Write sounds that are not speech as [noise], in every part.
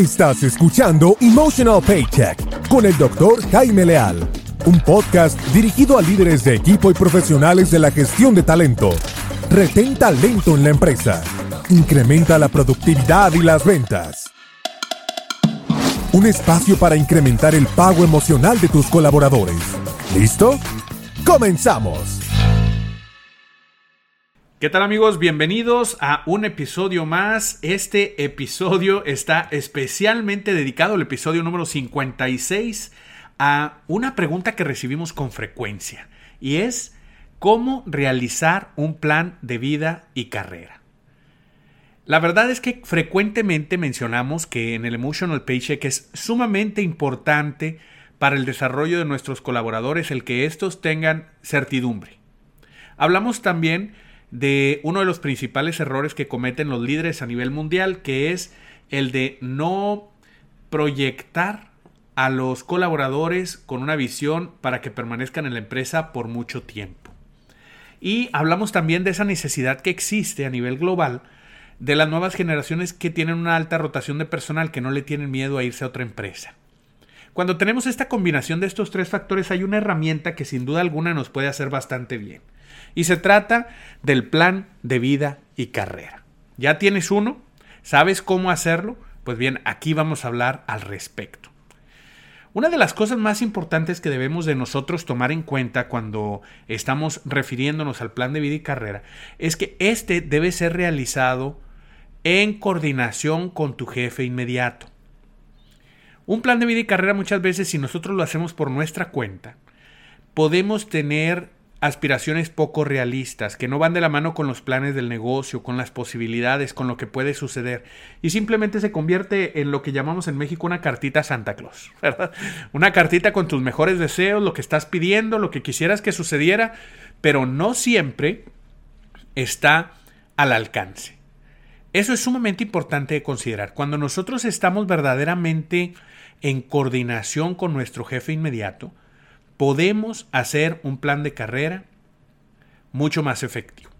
Estás escuchando Emotional Paycheck con el doctor Jaime Leal, un podcast dirigido a líderes de equipo y profesionales de la gestión de talento. Retén talento en la empresa. Incrementa la productividad y las ventas. Un espacio para incrementar el pago emocional de tus colaboradores. ¿Listo? ¡Comenzamos! ¿Qué tal amigos? Bienvenidos a un episodio más. Este episodio está especialmente dedicado, el episodio número 56, a una pregunta que recibimos con frecuencia y es cómo realizar un plan de vida y carrera. La verdad es que frecuentemente mencionamos que en el Emotional Paycheck es sumamente importante para el desarrollo de nuestros colaboradores el que estos tengan certidumbre. Hablamos también de uno de los principales errores que cometen los líderes a nivel mundial, que es el de no proyectar a los colaboradores con una visión para que permanezcan en la empresa por mucho tiempo. Y hablamos también de esa necesidad que existe a nivel global de las nuevas generaciones que tienen una alta rotación de personal, que no le tienen miedo a irse a otra empresa. Cuando tenemos esta combinación de estos tres factores hay una herramienta que sin duda alguna nos puede hacer bastante bien. Y se trata del plan de vida y carrera. ¿Ya tienes uno? ¿Sabes cómo hacerlo? Pues bien, aquí vamos a hablar al respecto. Una de las cosas más importantes que debemos de nosotros tomar en cuenta cuando estamos refiriéndonos al plan de vida y carrera es que este debe ser realizado en coordinación con tu jefe inmediato. Un plan de vida y carrera muchas veces si nosotros lo hacemos por nuestra cuenta, podemos tener aspiraciones poco realistas, que no van de la mano con los planes del negocio, con las posibilidades, con lo que puede suceder, y simplemente se convierte en lo que llamamos en México una cartita Santa Claus, [laughs] ¿verdad? Una cartita con tus mejores deseos, lo que estás pidiendo, lo que quisieras que sucediera, pero no siempre está al alcance. Eso es sumamente importante de considerar. Cuando nosotros estamos verdaderamente en coordinación con nuestro jefe inmediato, podemos hacer un plan de carrera mucho más efectivo.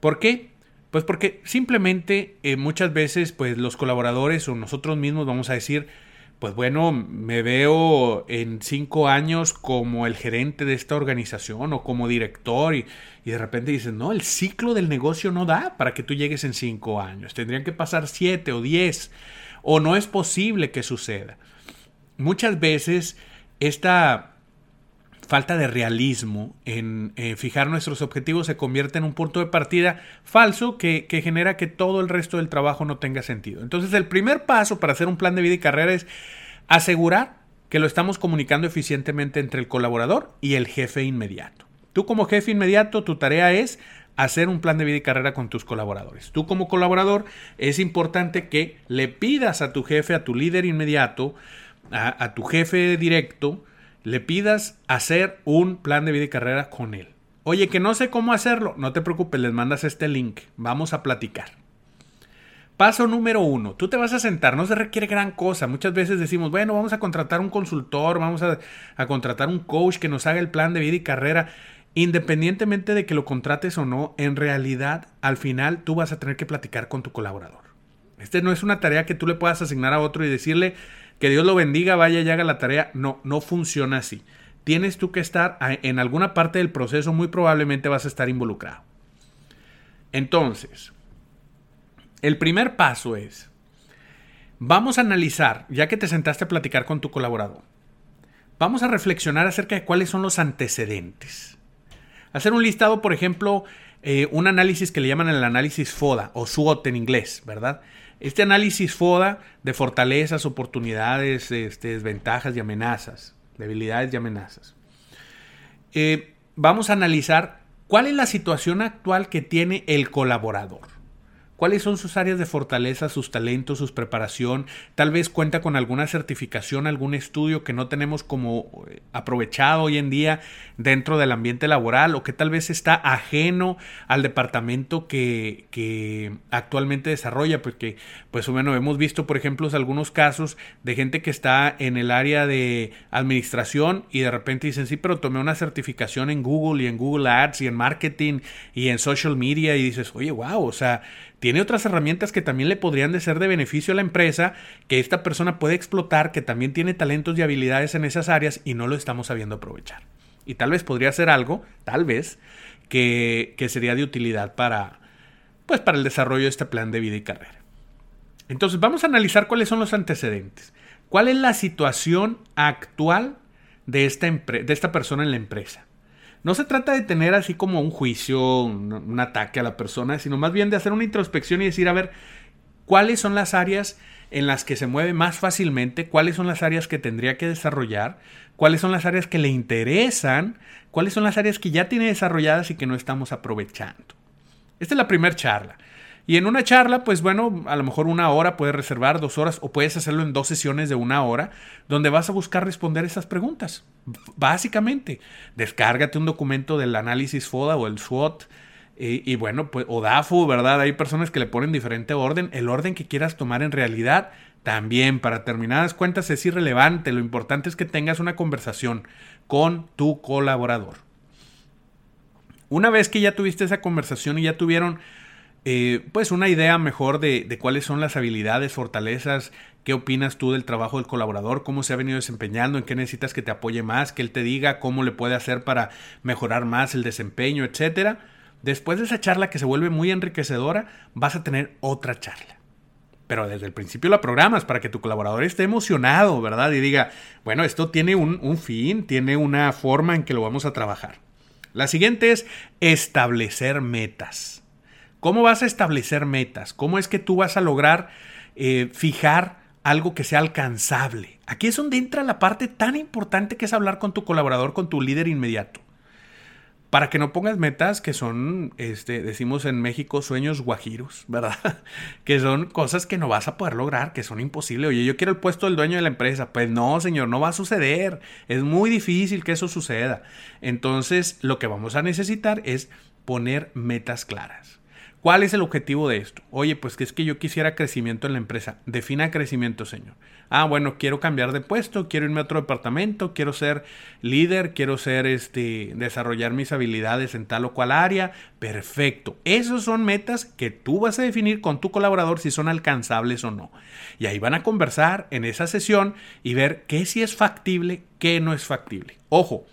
¿Por qué? Pues porque simplemente eh, muchas veces pues los colaboradores o nosotros mismos vamos a decir, pues bueno, me veo en cinco años como el gerente de esta organización o como director y, y de repente dices, no, el ciclo del negocio no da para que tú llegues en cinco años, tendrían que pasar siete o diez o no es posible que suceda. Muchas veces esta falta de realismo en eh, fijar nuestros objetivos se convierte en un punto de partida falso que, que, genera que todo el resto del trabajo no tenga sentido. Entonces el primer paso para hacer un plan de vida y carrera es asegurar que lo estamos comunicando eficientemente entre el colaborador y el jefe inmediato. Tú como jefe inmediato, tu tarea es hacer un plan de vida y carrera con tus colaboradores. Tú como colaborador es importante que le pidas a tu jefe, a tu líder inmediato, a, tu jefe directo, le pidas hacer un plan de vida y carrera con él. Oye, que no sé cómo hacerlo, no te preocupes, les mandas este link, vamos a platicar. Paso número uno, tú te vas a sentar, no se requiere gran cosa. Muchas veces decimos, bueno, vamos a contratar un consultor, vamos a, a, contratar un coach que nos haga el plan de vida y carrera. Independientemente de que lo contrates o no, en realidad, al final tú vas a tener que platicar con tu colaborador. Este no es una tarea que tú le puedas asignar a otro y decirle, que Dios lo bendiga, vaya y haga la tarea. No, no funciona así. Tienes tú que estar en alguna parte del proceso, muy probablemente vas a estar involucrado. Entonces, el primer paso es, vamos a analizar, ya que te sentaste a platicar con tu colaborador, vamos a reflexionar acerca de cuáles son los antecedentes. Hacer un listado, por ejemplo, eh, un análisis que le llaman el análisis FODA o SWOT en inglés, ¿verdad? Este análisis FODA de fortalezas, oportunidades, este, desventajas y amenazas, debilidades y amenazas. Eh, vamos a analizar cuál es la situación actual que tiene el colaborador cuáles son sus áreas de fortaleza, sus talentos, su preparación, tal vez cuenta con alguna certificación, algún estudio que no tenemos como eh, aprovechado hoy en día dentro del ambiente laboral o que tal vez está ajeno al departamento que, que actualmente desarrolla, porque pues bueno, hemos visto por ejemplo algunos casos de gente que está en el área de administración y de repente dicen, sí, pero tomé una certificación en Google y en Google Ads y en marketing y en social media y dices, oye, wow, o sea, tiene otras herramientas que también le podrían de ser de beneficio a la empresa, que esta persona puede explotar, que también tiene talentos y habilidades en esas áreas y no lo estamos sabiendo aprovechar. Y tal vez podría ser algo, tal vez, que, que sería de utilidad para, pues, para el desarrollo de este plan de vida y carrera. Entonces vamos a analizar cuáles son los antecedentes. ¿Cuál es la situación actual de esta, de esta persona en la empresa? No se trata de tener así como un juicio, un, ataque a la persona, sino más bien de hacer una introspección y decir, a ver, cuáles son las áreas en las que se mueve más fácilmente, cuáles son las áreas que tendría que desarrollar, cuáles son las áreas que le interesan, cuáles son las áreas que ya tiene desarrolladas y que no estamos aprovechando. Esta es la primera charla. Y en una charla, pues bueno, a lo mejor una hora puedes reservar, dos horas, o puedes hacerlo en dos sesiones de una hora, donde vas a buscar responder esas preguntas. Básicamente, descárgate un documento del análisis FODA o el SWOT. Y, bueno, pues, o DAFO, ¿verdad? Hay personas que le ponen diferente orden. El orden que quieras tomar en realidad, también para determinadas cuentas es irrelevante. Lo importante es que tengas una conversación con tu colaborador. Una vez que ya tuviste esa conversación y ya tuvieron eh, pues una idea mejor de, cuáles son las habilidades, fortalezas, qué opinas tú del trabajo del colaborador, cómo se ha venido desempeñando, en qué necesitas que te apoye más, que él te diga cómo le puede hacer para mejorar más el desempeño, etcétera. Después de esa charla que se vuelve muy enriquecedora, vas a tener otra charla. Pero desde el principio la programas para que tu colaborador esté emocionado, ¿verdad? Y diga, bueno, esto tiene un, un fin, tiene una forma en que lo vamos a trabajar. La siguiente es establecer metas. ¿Cómo vas a establecer metas? ¿Cómo es que tú vas a lograr eh, fijar algo que sea alcanzable? Aquí es donde entra la parte tan importante que es hablar con tu colaborador, con tu líder inmediato. Para que no pongas metas que son, este, decimos en México, sueños guajiros, [laughs] ¿verdad? que son cosas que no vas a poder lograr, que son imposibles. Oye, yo quiero el puesto del dueño de la empresa. Pues no, señor, no va a suceder. Es muy difícil que eso suceda. Entonces, lo que vamos a necesitar es poner metas claras. ¿Cuál es el objetivo de esto? Oye, pues que es que yo quisiera crecimiento en la empresa. Defina crecimiento, señor. Ah, bueno, quiero cambiar de puesto, quiero irme a otro departamento, quiero ser líder, quiero ser este desarrollar mis habilidades en tal o cual área. Perfecto. Esas son metas que tú vas a definir con tu colaborador si son alcanzables o no. Y ahí van a conversar en esa sesión y ver qué sí es factible, qué no es factible. Ojo,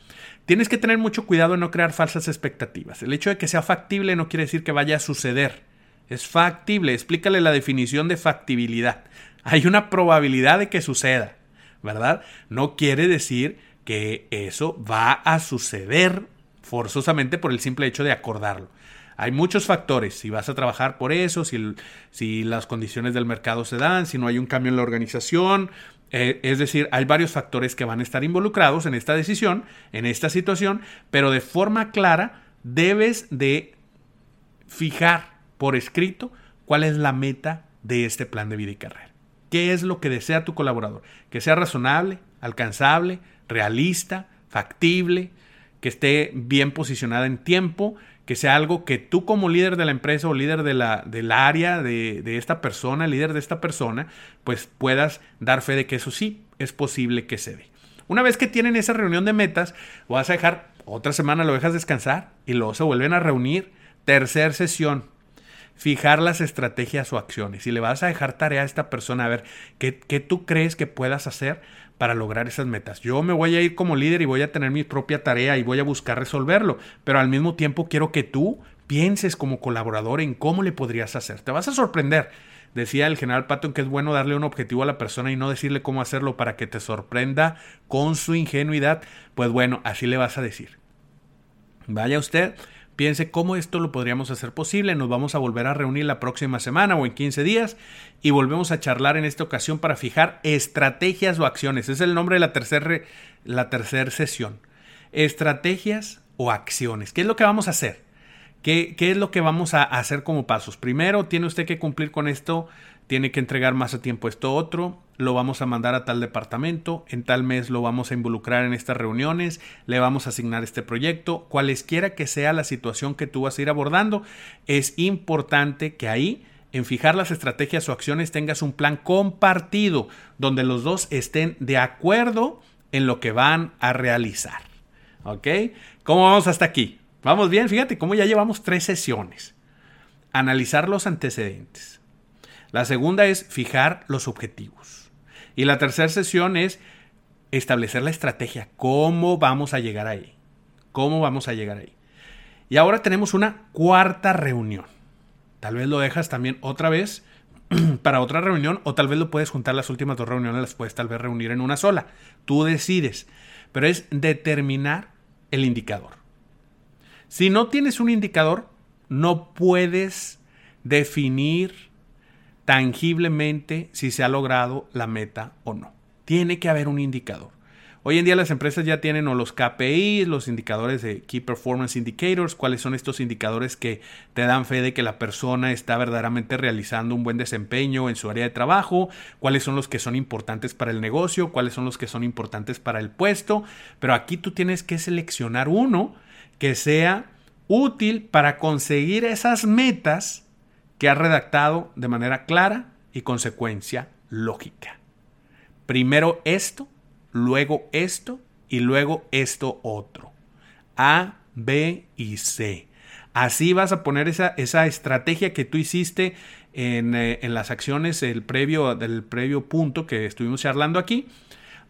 Tienes que tener mucho cuidado en no crear falsas expectativas. El hecho de que sea factible no quiere decir que vaya a suceder. Es factible. Explícale la definición de factibilidad. [laughs] Hay una probabilidad de que suceda, ¿verdad? No quiere decir que eso va a suceder forzosamente por el simple hecho de acordarlo. Hay muchos factores, si vas a trabajar por eso, si, si las condiciones del mercado se dan, si no hay un cambio en la organización, eh, es decir, hay varios factores que van a estar involucrados en esta decisión, en esta situación, pero de forma clara debes de fijar por escrito cuál es la meta de este plan de vida y carrera. ¿Qué es lo que desea tu colaborador? Que sea razonable, alcanzable, realista, factible, que esté bien posicionada en tiempo, que sea algo que tú como líder de la empresa o líder de la, del área de, de, esta persona, líder de esta persona, pues puedas dar fe de que eso sí es posible que se dé. Una vez que tienen esa reunión de metas, vas a dejar otra semana, lo dejas descansar y luego se vuelven a reunir. Tercer sesión, fijar las estrategias o acciones. Y le vas a dejar tarea a esta persona a ver qué, qué tú crees que puedas hacer para lograr esas metas. Yo me voy a ir como líder y voy a tener mi propia tarea y voy a buscar resolverlo, pero al mismo tiempo quiero que tú pienses como colaborador en cómo le podrías hacer. Te vas a sorprender. Decía el general Patton que es bueno darle un objetivo a la persona y no decirle cómo hacerlo para que te sorprenda con su ingenuidad. Pues bueno, así le vas a decir. Vaya usted Piense cómo esto lo podríamos hacer posible. Nos vamos a volver a reunir la próxima semana o en 15 días y volvemos a charlar en esta ocasión para fijar estrategias o acciones. Es el nombre de la tercera tercer sesión. Estrategias o acciones. ¿Qué es lo que vamos a hacer? ¿Qué, ¿Qué, es lo que vamos a hacer como pasos? Primero, tiene usted que cumplir con esto tiene que entregar más a tiempo esto otro, lo vamos a mandar a tal departamento, en tal mes lo vamos a involucrar en estas reuniones, le vamos a asignar este proyecto, cualesquiera que sea la situación que tú vas a ir abordando, es importante que ahí en fijar las estrategias o acciones tengas un plan compartido donde los dos estén de acuerdo en lo que van a realizar. ¿Ok? ¿Cómo vamos hasta aquí? Vamos bien, fíjate cómo ya llevamos tres sesiones. analizar los antecedentes. La segunda es fijar los objetivos. Y la tercera sesión es establecer la estrategia. ¿Cómo vamos a llegar ahí? ¿Cómo vamos a llegar ahí? Y ahora tenemos una cuarta reunión. Tal vez lo dejas también otra vez [clears throat] para otra reunión o tal vez lo puedes juntar las últimas dos reuniones, las puedes tal vez reunir en una sola. Tú decides. Pero es determinar el indicador. Si no tienes un indicador, no puedes definir tangiblemente si se ha logrado la meta o no. Tiene que haber un indicador. Hoy en día las empresas ya tienen los KPI, los indicadores de Key Performance Indicators, cuáles son estos indicadores que te dan fe de que la persona está verdaderamente realizando un buen desempeño en su área de trabajo, cuáles son los que son importantes para el negocio, cuáles son los que son importantes para el puesto, pero aquí tú tienes que seleccionar uno que sea útil para conseguir esas metas que has redactado de manera clara y consecuencia lógica. Primero esto luego esto y luego esto otro. A, B y C. Así vas a poner esa, esa estrategia que tú hiciste en, eh, en, las acciones previo, del previo punto que estuvimos charlando aquí.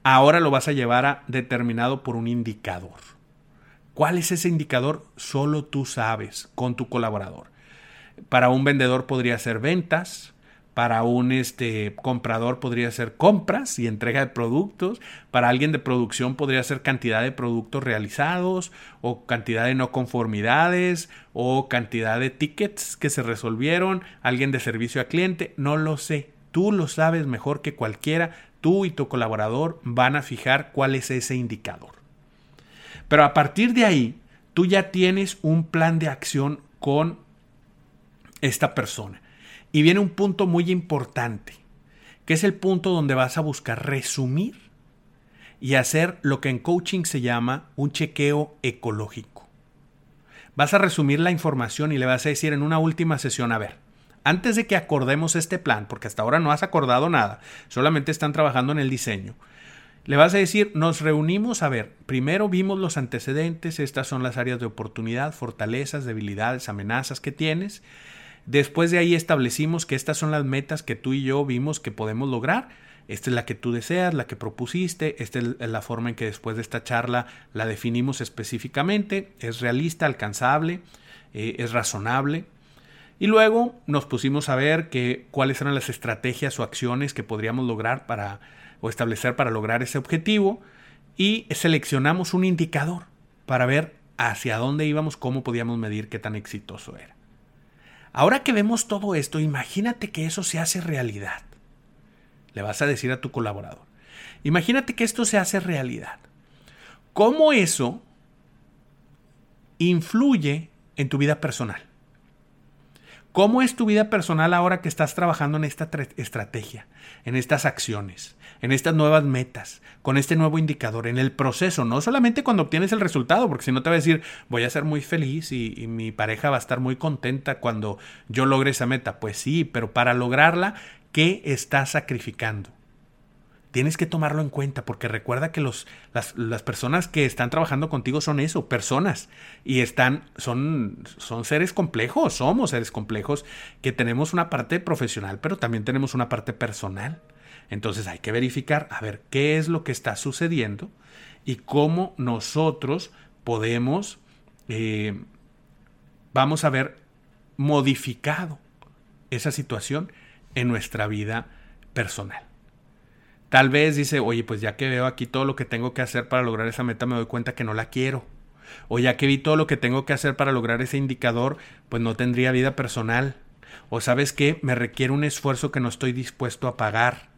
Ahora lo vas a llevar a determinado por un indicador. ¿Cuál es ese indicador? Solo tú sabes con tu colaborador. Para un vendedor podría ser ventas, para un este, comprador podría ser compras y entrega de productos. Para alguien de producción podría ser cantidad de productos realizados o cantidad de no conformidades o cantidad de tickets que se resolvieron. Alguien de servicio a cliente. No lo sé. Tú lo sabes mejor que cualquiera. Tú y tu colaborador van a fijar cuál es ese indicador. Pero a partir de ahí, tú ya tienes un plan de acción con esta persona. Y viene un punto muy importante, que es el punto donde vas a buscar resumir y hacer lo que en coaching se llama un chequeo ecológico. Vas a resumir la información y le vas a decir en una última sesión, a ver, antes de que acordemos este plan, porque hasta ahora no has acordado nada, solamente están trabajando en el diseño, le vas a decir, nos reunimos a ver, primero vimos los antecedentes, estas son las áreas de oportunidad, fortalezas, debilidades, amenazas que tienes, Después de ahí establecimos que estas son las metas que tú y yo vimos que podemos lograr. Esta es la que tú deseas, la que propusiste, esta es la forma en que después de esta charla la definimos específicamente, es realista, alcanzable, eh, es razonable. Y luego nos pusimos a ver cuáles eran las estrategias o acciones que podríamos lograr para o establecer para lograr ese objetivo y seleccionamos un indicador para ver hacia dónde íbamos, cómo podíamos medir qué tan exitoso era. Ahora que vemos todo esto, imagínate que eso se hace realidad. Le vas a decir a tu colaborador. Imagínate que esto se hace realidad. ¿Cómo eso influye en tu vida personal? ¿Cómo es tu vida personal ahora que estás trabajando en esta estrategia, en estas acciones, en estas nuevas metas, con este nuevo indicador, en el proceso? No solamente cuando obtienes el resultado, porque si no te va a decir, voy a ser muy feliz y, mi pareja va a estar muy contenta cuando yo logre esa meta. Pues sí, pero para lograrla, ¿qué estás sacrificando? Tienes que tomarlo en cuenta porque recuerda que los, las, las, personas que están trabajando contigo son eso, personas y están, son, son seres complejos, somos seres complejos que tenemos una parte profesional, pero también tenemos una parte personal. Entonces hay que verificar, a ver, qué es lo que está sucediendo y cómo nosotros podemos, eh, vamos a ver, modificado esa situación en nuestra vida personal. Tal vez dice, oye, pues ya que veo aquí todo lo que tengo que hacer para lograr esa meta, me doy cuenta que no la quiero. O ya que vi todo lo que tengo que hacer para lograr ese indicador, pues no tendría vida personal. O sabes qué, me requiere un esfuerzo que no estoy dispuesto a pagar.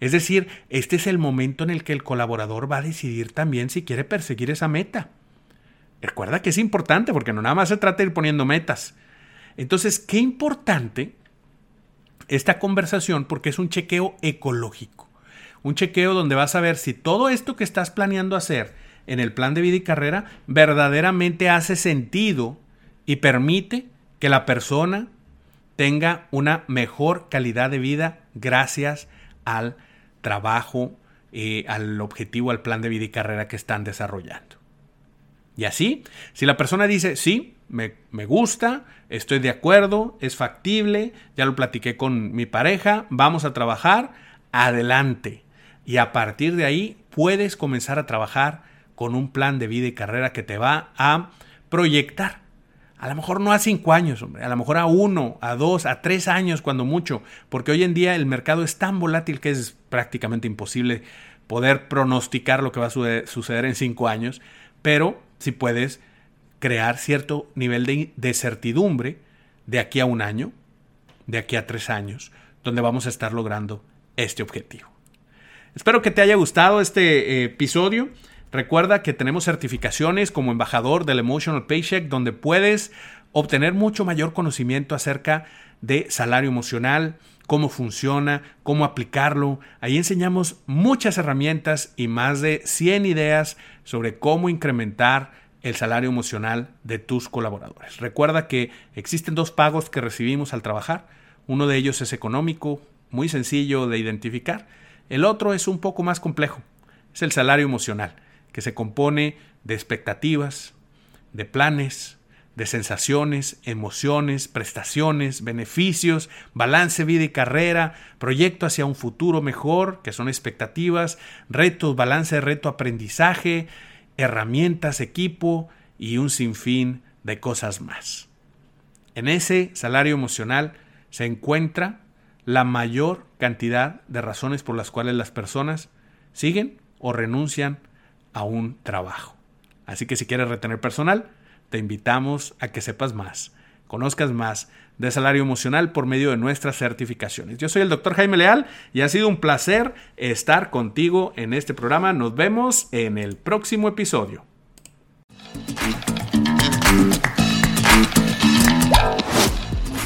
Es decir, este es el momento en el que el colaborador va a decidir también si quiere perseguir esa meta. Recuerda que es importante porque no nada más se trata de ir poniendo metas. Entonces, qué importante esta conversación porque es un chequeo ecológico un chequeo donde vas a ver si todo esto que estás planeando hacer en el plan de vida y carrera verdaderamente hace sentido y permite que la persona tenga una mejor calidad de vida gracias al trabajo, eh, al objetivo, al plan de vida y carrera que están desarrollando. Y así, si la persona dice, sí, me, me, gusta, estoy de acuerdo, es factible, ya lo platiqué con mi pareja, vamos a trabajar, adelante. Y a partir de ahí puedes comenzar a trabajar con un plan de vida y carrera que te va a proyectar. A lo mejor no a cinco años, hombre, a lo mejor a uno, a dos, a tres años cuando mucho, porque hoy en día el mercado es tan volátil que es prácticamente imposible poder pronosticar lo que va a suceder en cinco años, pero si puedes crear cierto nivel de, de certidumbre de aquí a un año, de aquí a tres años, donde vamos a estar logrando este objetivo. Espero que te haya gustado este eh, episodio. Recuerda que tenemos certificaciones como embajador del Emotional Paycheck donde puedes obtener mucho mayor conocimiento acerca de salario emocional, cómo funciona, cómo aplicarlo. Ahí enseñamos muchas herramientas y más de 100 ideas sobre cómo incrementar el salario emocional de tus colaboradores. Recuerda que existen dos pagos que recibimos al trabajar. Uno de ellos es económico, muy sencillo de identificar el otro es un poco más complejo. Es el salario emocional, que se compone de expectativas, de planes, de sensaciones, emociones, prestaciones, beneficios, balance vida y carrera, proyecto hacia un futuro mejor, que son expectativas, retos, balance reto, aprendizaje, herramientas, equipo y un sinfín de cosas más. En ese salario emocional se encuentra la mayor cantidad de razones por las cuales las personas siguen o renuncian a un trabajo. Así que si quieres retener personal, te invitamos a que sepas más, conozcas más de salario emocional por medio de nuestras certificaciones. Yo soy el doctor Jaime Leal y ha sido un placer estar contigo en este programa. Nos vemos en el próximo episodio.